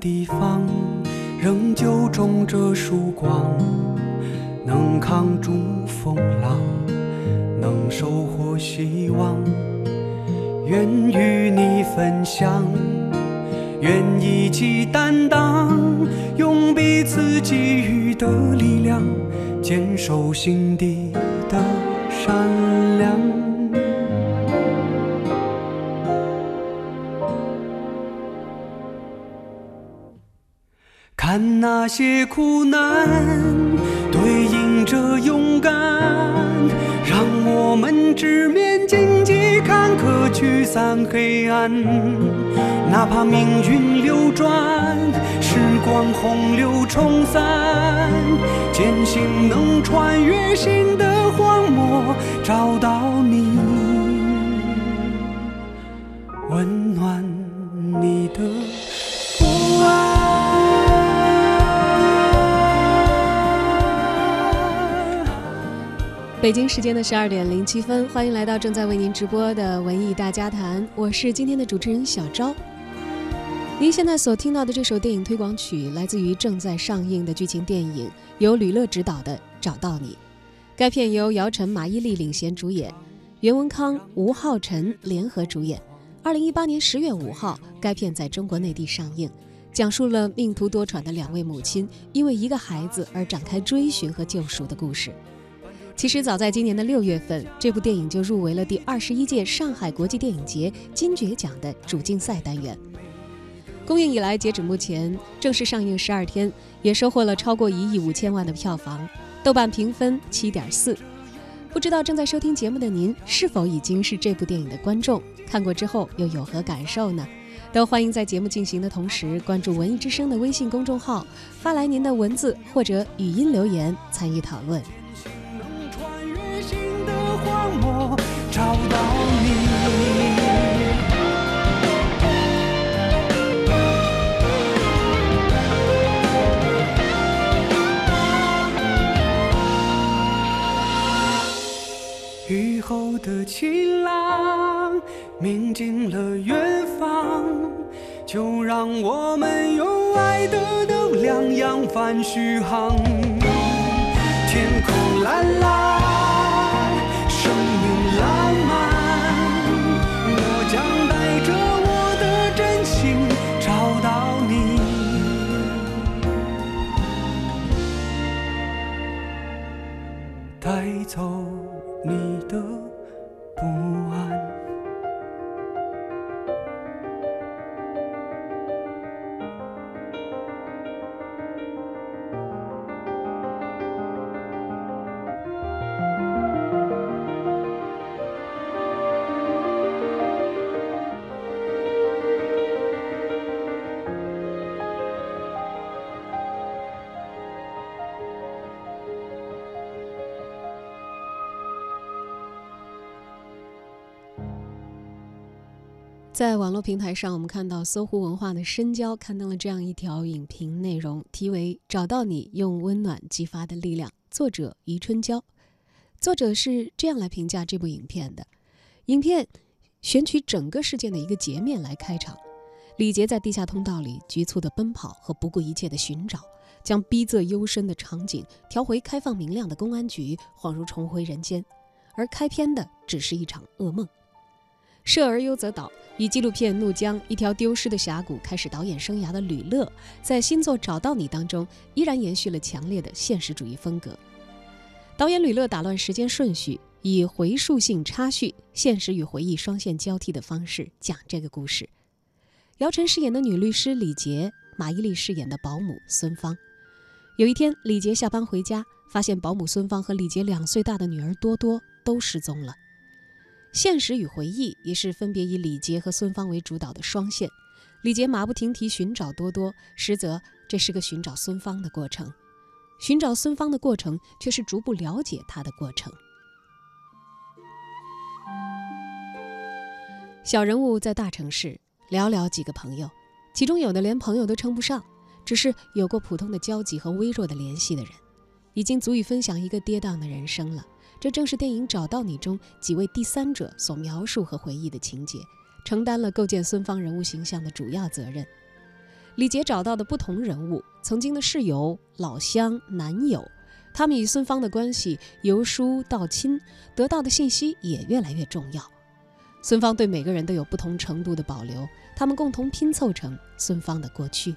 地方，仍旧种着曙光，能扛住风浪，能收获希望。愿与你分享，愿一起担当，用彼此给予的力量，坚守心底的善良。那些苦难，对应着勇敢，让我们直面荆棘坎坷，驱散黑暗。哪怕命运流转，时光洪流冲散，坚信能穿越新的荒漠，找到你，北京时间的十二点零七分，欢迎来到正在为您直播的文艺大家谈，我是今天的主持人小昭。您现在所听到的这首电影推广曲，来自于正在上映的剧情电影，由吕乐执导的《找到你》。该片由姚晨、马伊琍领衔主演，袁文康、吴昊辰联合主演。二零一八年十月五号，该片在中国内地上映，讲述了命途多舛的两位母亲因为一个孩子而展开追寻和救赎的故事。其实早在今年的六月份，这部电影就入围了第二十一届上海国际电影节金爵奖的主竞赛单元。公映以来，截止目前正式上映十二天，也收获了超过一亿五千万的票房，豆瓣评分七点四。不知道正在收听节目的您是否已经是这部电影的观众？看过之后又有何感受呢？都欢迎在节目进行的同时关注文艺之声的微信公众号，发来您的文字或者语音留言参与讨论。的晴朗，明净了远方。就让我们用爱的能量扬帆续航。天空蓝蓝，生命浪漫，我将带着我的真心找到你。带走。你。在网络平台上，我们看到搜狐文化的深交刊登了这样一条影评内容，题为《找到你，用温暖激发的力量》，作者余春娇。作者是这样来评价这部影片的：影片选取整个事件的一个截面来开场，李杰在地下通道里局促的奔跑和不顾一切的寻找，将逼仄幽深的场景调回开放明亮的公安局，恍如重回人间。而开篇的只是一场噩梦。设而优则导。以纪录片《怒江》一条丢失的峡谷开始导演生涯的吕乐，在新作《找到你》当中依然延续了强烈的现实主义风格。导演吕乐打乱时间顺序，以回溯性插叙、现实与回忆双线交替的方式讲这个故事。姚晨饰演的女律师李杰，马伊琍饰演的保姆孙芳。有一天，李杰下班回家，发现保姆孙芳和李杰两岁大的女儿多多都失踪了。现实与回忆也是分别以李杰和孙芳为主导的双线。李杰马不停蹄寻找多多，实则这是个寻找孙芳的过程。寻找孙芳的过程，却是逐步了解他的过程。小人物在大城市，寥寥几个朋友，其中有的连朋友都称不上，只是有过普通的交集和微弱的联系的人，已经足以分享一个跌宕的人生了。这正是电影《找到你》中几位第三者所描述和回忆的情节，承担了构建孙芳人物形象的主要责任。李杰找到的不同人物，曾经的室友、老乡、男友，他们与孙芳的关系由疏到亲，得到的信息也越来越重要。孙芳对每个人都有不同程度的保留，他们共同拼凑成孙芳的过去。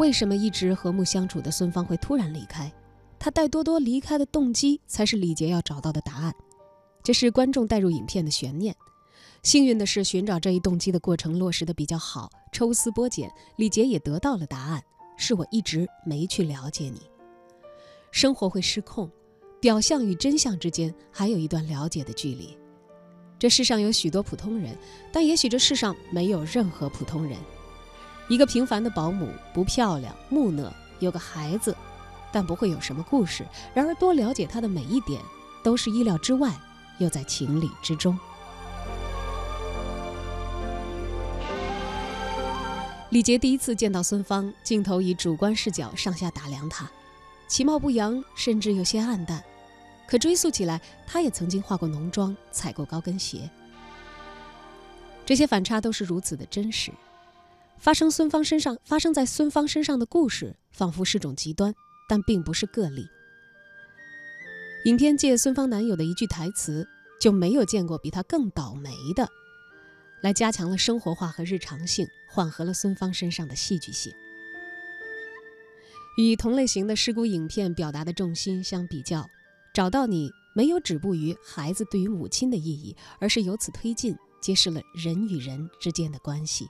为什么一直和睦相处的孙芳会突然离开？他带多多离开的动机，才是李杰要找到的答案。这是观众带入影片的悬念。幸运的是，寻找这一动机的过程落实的比较好，抽丝剥茧，李杰也得到了答案：是我一直没去了解你。生活会失控，表象与真相之间还有一段了解的距离。这世上有许多普通人，但也许这世上没有任何普通人。一个平凡的保姆，不漂亮，木讷，有个孩子，但不会有什么故事。然而，多了解她的每一点，都是意料之外，又在情理之中。李杰第一次见到孙芳，镜头以主观视角上下打量她，其貌不扬，甚至有些暗淡。可追溯起来，她也曾经化过浓妆，踩过高跟鞋。这些反差都是如此的真实。发生孙芳身上发生在孙芳身上的故事，仿佛是种极端，但并不是个例。影片借孙芳男友的一句台词，就没有见过比他更倒霉的，来加强了生活化和日常性，缓和了孙芳身上的戏剧性。与同类型的事故影片表达的重心相比较，找到你没有止步于孩子对于母亲的意义，而是由此推进，揭示了人与人之间的关系。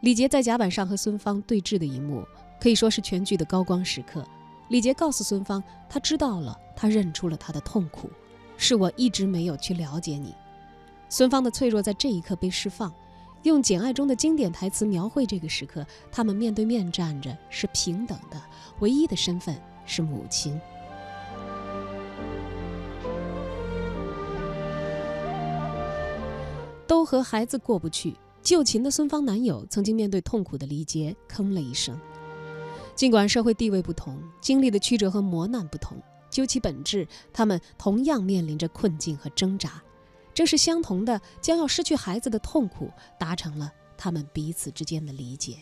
李杰在甲板上和孙芳对峙的一幕，可以说是全剧的高光时刻。李杰告诉孙芳，他知道了，他认出了他的痛苦，是我一直没有去了解你。孙芳的脆弱在这一刻被释放，用《简爱》中的经典台词描绘这个时刻：他们面对面站着，是平等的，唯一的身份是母亲。都和孩子过不去。旧情的孙芳男友曾经面对痛苦的离别，吭了一声。尽管社会地位不同，经历的曲折和磨难不同，究其本质，他们同样面临着困境和挣扎。正是相同的将要失去孩子的痛苦，达成了他们彼此之间的理解。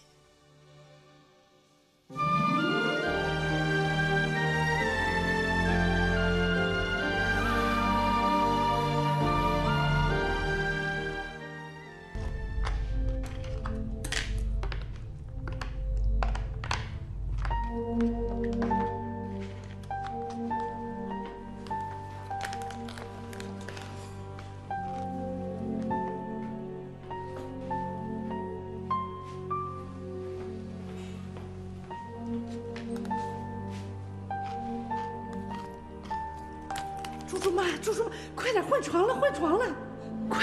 叔叔，快点换床了，换床了，快！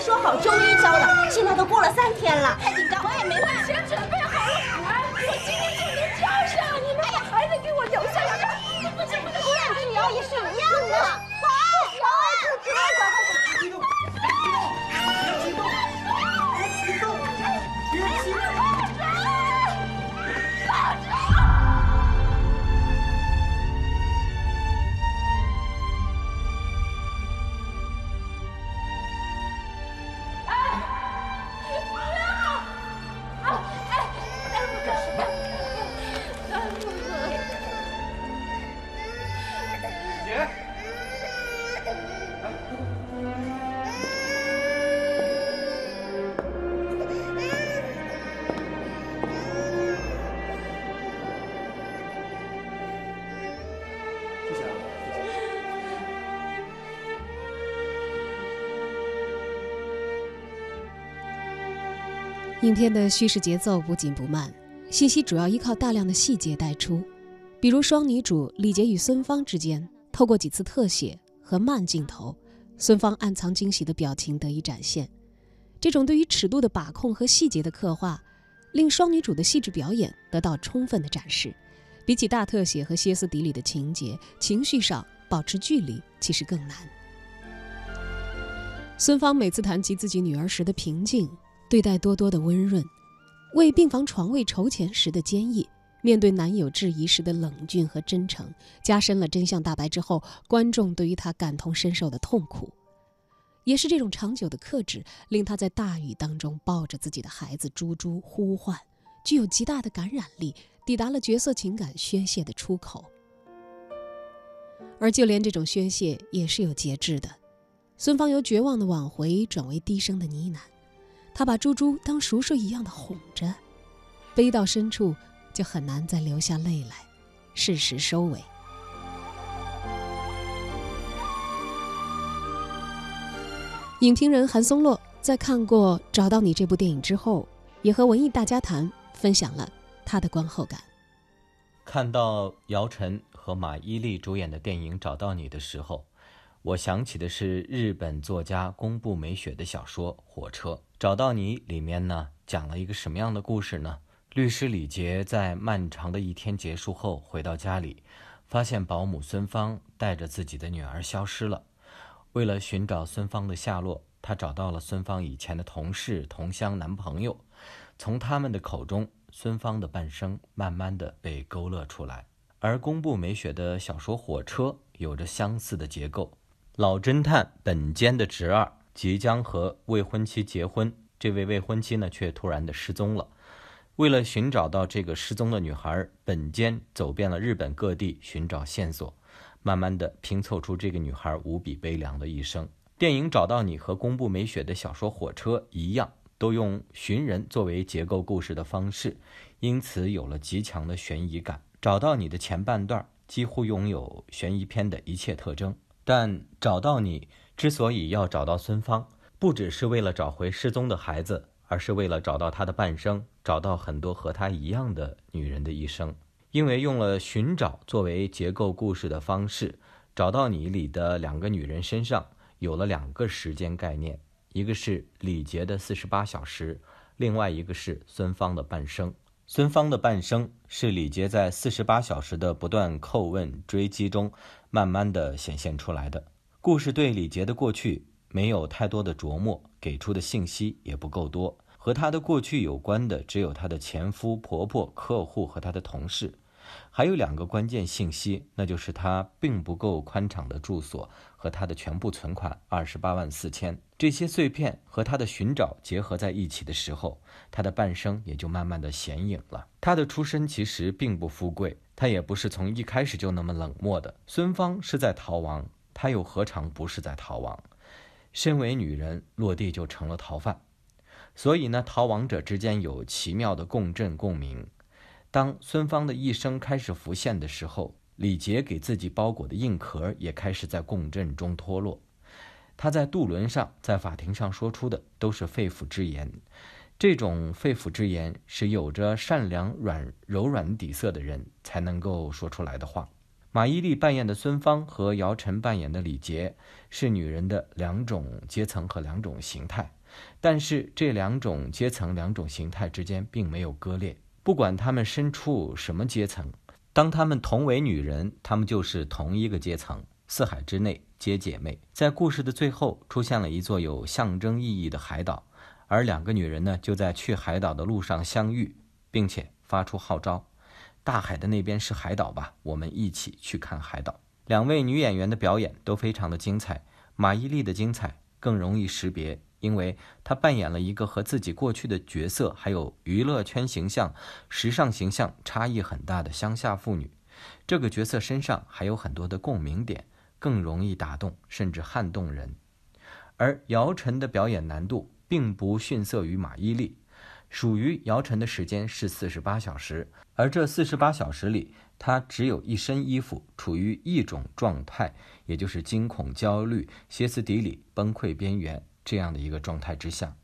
说好周一交的，现在都过了三天了。太紧张，我也没办钱准备好了，我今天就能交上。你们把孩子给我留下来，不行不行，不然女儿也是一样的。影片的叙事节奏不紧不慢，信息主要依靠大量的细节带出，比如双女主李杰与孙芳之间，透过几次特写和慢镜头，孙芳暗藏惊喜的表情得以展现。这种对于尺度的把控和细节的刻画，令双女主的细致表演得到充分的展示。比起大特写和歇斯底里的情节，情绪上保持距离其实更难。孙芳每次谈及自己女儿时的平静。对待多多的温润，为病房床位筹钱时的坚毅，面对男友质疑时的冷峻和真诚，加深了真相大白之后观众对于他感同身受的痛苦。也是这种长久的克制，令他在大雨当中抱着自己的孩子猪猪呼唤，具有极大的感染力，抵达了角色情感宣泄的出口。而就连这种宣泄也是有节制的。孙芳由绝望的挽回转为低声的呢喃，他把猪猪当熟睡一样的哄着，悲到深处就很难再流下泪来，适时收尾。影评人韩松洛在看过《找到你》这部电影之后，也和文艺大家谈分享了他的观后感。看到姚晨。和马伊琍主演的电影《找到你》的时候，我想起的是日本作家宫部美雪的小说《火车》。《找到你》里面呢，讲了一个什么样的故事呢？律师李杰在漫长的一天结束后回到家里，发现保姆孙芳带着自己的女儿消失了。为了寻找孙芳的下落，他找到了孙芳以前的同事、同乡、男朋友，从他们的口中，孙芳的半生慢慢的被勾勒出来。而宫部美雪的小说《火车》有着相似的结构。老侦探本间的侄儿即将和未婚妻结婚，这位未婚妻呢却突然的失踪了。为了寻找到这个失踪的女孩，本间走遍了日本各地寻找线索，慢慢的拼凑出这个女孩无比悲凉的一生。电影《找到你》和宫部美雪的小说《火车》一样，都用寻人作为结构故事的方式，因此有了极强的悬疑感。找到你的前半段几乎拥有悬疑片的一切特征，但找到你之所以要找到孙芳，不只是为了找回失踪的孩子，而是为了找到他的半生，找到很多和他一样的女人的一生。因为用了寻找作为结构故事的方式，找到你里的两个女人身上有了两个时间概念，一个是李杰的四十八小时，另外一个是孙芳的半生。孙芳的半生是李杰在四十八小时的不断叩问追击中，慢慢的显现出来的。故事对李杰的过去没有太多的琢磨，给出的信息也不够多。和他的过去有关的只有他的前夫、婆婆、客户和他的同事。还有两个关键信息，那就是他并不够宽敞的住所和他的全部存款二十八万四千。这些碎片和他的寻找结合在一起的时候，他的半生也就慢慢的显影了。他的出身其实并不富贵，他也不是从一开始就那么冷漠的。孙芳是在逃亡，他又何尝不是在逃亡？身为女人，落地就成了逃犯，所以呢，逃亡者之间有奇妙的共振共鸣。当孙芳的一生开始浮现的时候，李杰给自己包裹的硬壳也开始在共振中脱落。他在渡轮上，在法庭上说出的都是肺腑之言。这种肺腑之言是有着善良、软柔软底色的人才能够说出来的话。马伊琍扮演的孙芳和姚晨扮演的李杰是女人的两种阶层和两种形态，但是这两种阶层、两种形态之间并没有割裂。不管他们身处什么阶层，当她们同为女人，她们就是同一个阶层。四海之内皆姐妹。在故事的最后，出现了一座有象征意义的海岛，而两个女人呢，就在去海岛的路上相遇，并且发出号召：“大海的那边是海岛吧？我们一起去看海岛。”两位女演员的表演都非常的精彩，马伊琍的精彩更容易识别。因为她扮演了一个和自己过去的角色，还有娱乐圈形象、时尚形象差异很大的乡下妇女，这个角色身上还有很多的共鸣点，更容易打动甚至撼动人。而姚晨的表演难度并不逊色于马伊琍，属于姚晨的时间是四十八小时，而这四十八小时里，她只有一身衣服，处于一种状态，也就是惊恐、焦虑、歇斯底里、崩溃边缘。这样的一个状态之下，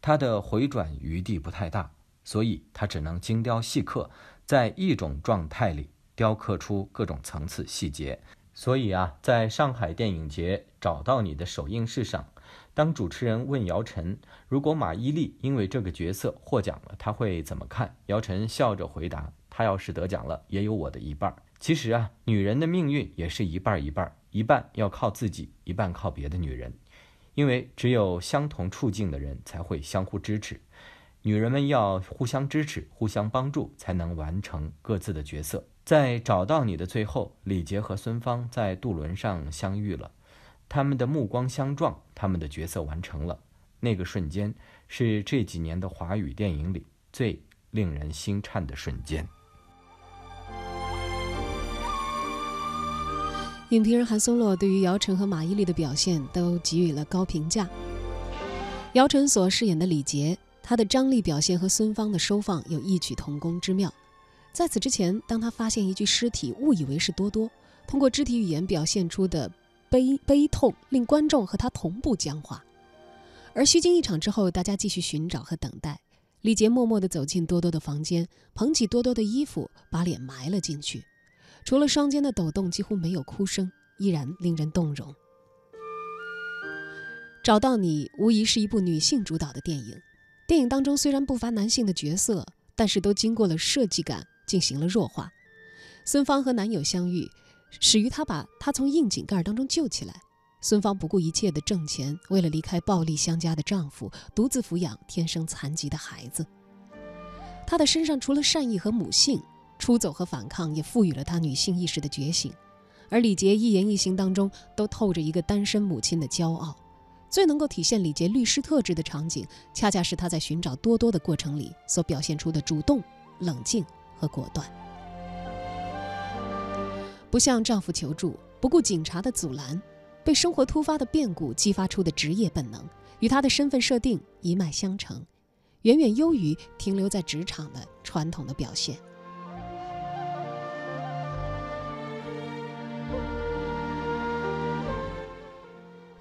他的回转余地不太大，所以他只能精雕细刻，在一种状态里雕刻出各种层次细节。所以啊，在上海电影节找到你的首映式上，当主持人问姚晨，如果马伊琍因为这个角色获奖了，他会怎么看？姚晨笑着回答：“她要是得奖了，也有我的一半。”其实啊，女人的命运也是一半一半，一半要靠自己，一半靠别的女人。因为只有相同处境的人才会相互支持，女人们要互相支持、互相帮助，才能完成各自的角色。在找到你的最后，李杰和孙芳在渡轮上相遇了，他们的目光相撞，他们的角色完成了。那个瞬间，是这几年的华语电影里最令人心颤的瞬间。影评人韩松洛对于姚晨和马伊琍的表现都给予了高评价。姚晨所饰演的李杰，他的张力表现和孙芳的收放有异曲同工之妙。在此之前，当他发现一具尸体，误以为是多多，通过肢体语言表现出的悲悲痛，令观众和他同步僵化。而虚惊一场之后，大家继续寻找和等待。李杰默默地走进多多的房间，捧起多多的衣服，把脸埋了进去。除了双肩的抖动，几乎没有哭声，依然令人动容。找到你无疑是一部女性主导的电影，电影当中虽然不乏男性的角色，但是都经过了设计感进行了弱化。孙芳和男友相遇，始于她把他从窨井盖当中救起来。孙芳不顾一切的挣钱，为了离开暴力相加的丈夫，独自抚养天生残疾的孩子。她的身上除了善意和母性。出走和反抗也赋予了她女性意识的觉醒，而李杰一言一行当中都透着一个单身母亲的骄傲。最能够体现李杰律师特质的场景，恰恰是他在寻找多多的过程里所表现出的主动、冷静和果断。不向丈夫求助，不顾警察的阻拦，被生活突发的变故激发出的职业本能，与她的身份设定一脉相承，远远优于停留在职场的传统的表现。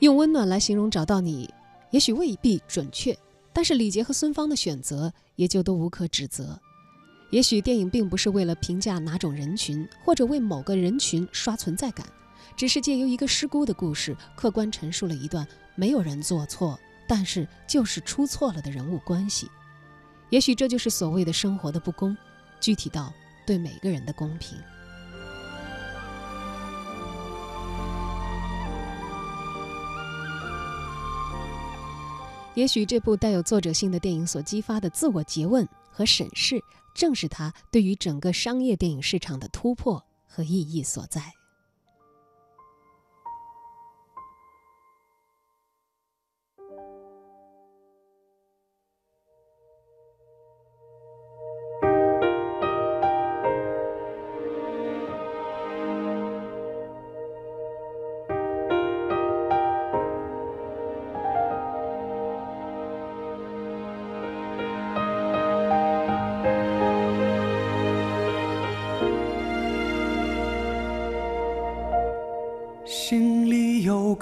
用温暖来形容找到你，也许未必准确，但是李杰和孙芳的选择也就都无可指责。也许电影并不是为了评价哪种人群，或者为某个人群刷存在感，只是借由一个失孤的故事，客观陈述了一段没有人做错，但是就是出错了的人物关系。也许这就是所谓的生活的不公，具体到对每个人的公平。也许这部带有作者性的电影所激发的自我诘问和审视，正是他对于整个商业电影市场的突破和意义所在。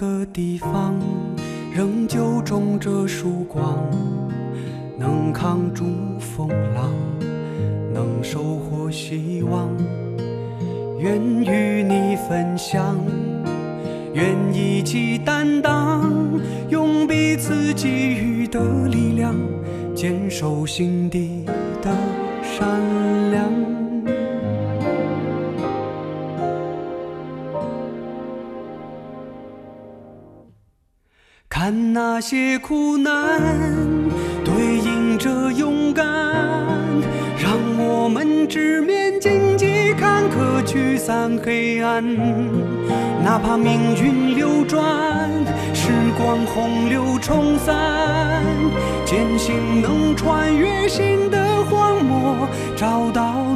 个地方，仍旧种着曙光，能扛住风浪，能收获希望。愿与你分享，愿一起担当，用彼此给予的力量，坚守心底些苦难，对应着勇敢，让我们直面荆棘坎坷，驱散黑暗。哪怕命运流转，时光洪流冲散，坚信能穿越新的荒漠，找到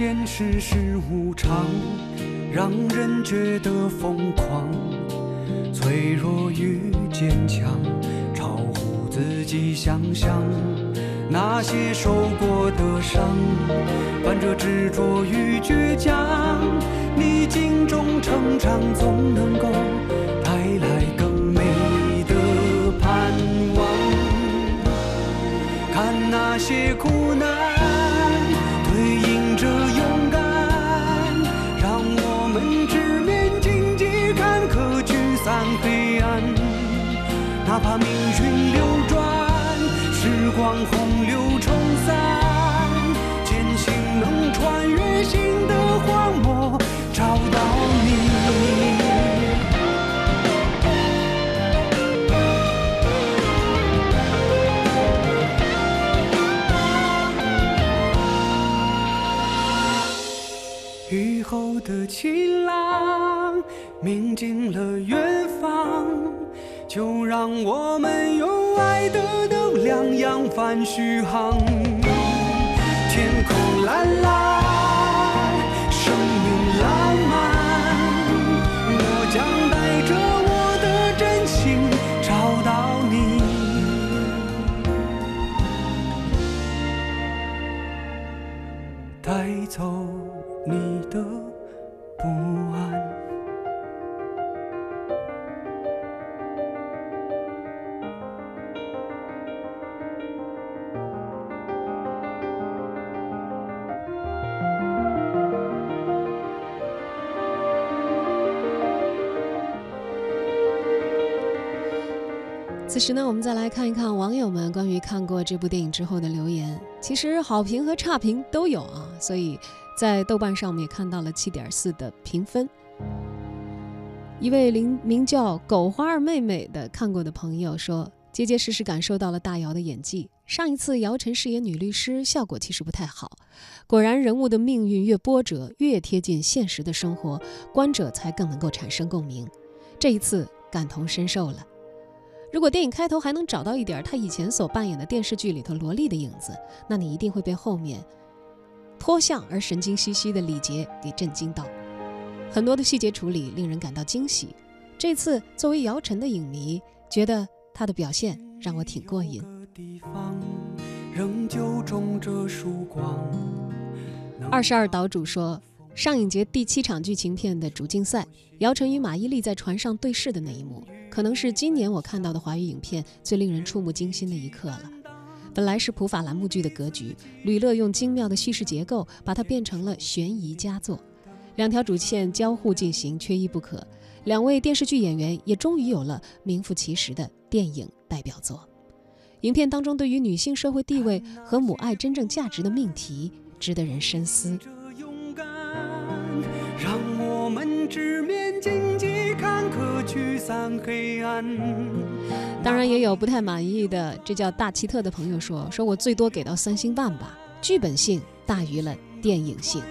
间世事无常，让人觉得疯狂。脆弱与坚强，超乎自己想象。那些受过的伤，伴着执着与倔强，逆境中成长，总能够带来更美的盼望。看那些苦难。哪怕命运流转，时光洪流冲散，坚信能穿越新的荒漠，找到你。雨后的晴朗，明净了月。就让我们用爱的能量扬帆续航。天空蓝蓝，生命浪漫。我将带着我的真心找到你，带走你的不安。时呢，我们再来看一看网友们关于看过这部电影之后的留言。其实好评和差评都有啊，所以在豆瓣上我们也看到了七点四的评分。一位名名叫“狗花儿妹妹”的看过的朋友说，结结实实感受到了大姚的演技。上一次姚晨饰演女律师，效果其实不太好。果然，人物的命运越波折，越贴近现实的生活，观者才更能够产生共鸣。这一次感同身受了。如果电影开头还能找到一点他以前所扮演的电视剧里头萝莉的影子，那你一定会被后面脱相而神经兮兮的李杰给震惊到。很多的细节处理令人感到惊喜。这次作为姚晨的影迷，觉得她的表现让我挺过瘾。二十二岛主说，上影节第七场剧情片的主竞赛，姚晨与马伊琍在船上对视的那一幕，可能是今年我看到的华语影片最令人触目惊心的一刻了。本来是普法栏目剧的格局，吕乐用精妙的叙事结构把它变成了悬疑佳作。两条主线交互进行，缺一不可。两位电视剧演员也终于有了名副其实的电影代表作。影片当中对于女性社会地位和母爱真正价值的命题，值得人深思。让我们直面荆棘，坎坷、沮丧、黑暗当然也有不太满意的，这叫大奇特的朋友说：“说我最多给到三星半吧，剧本性大于了电影性。”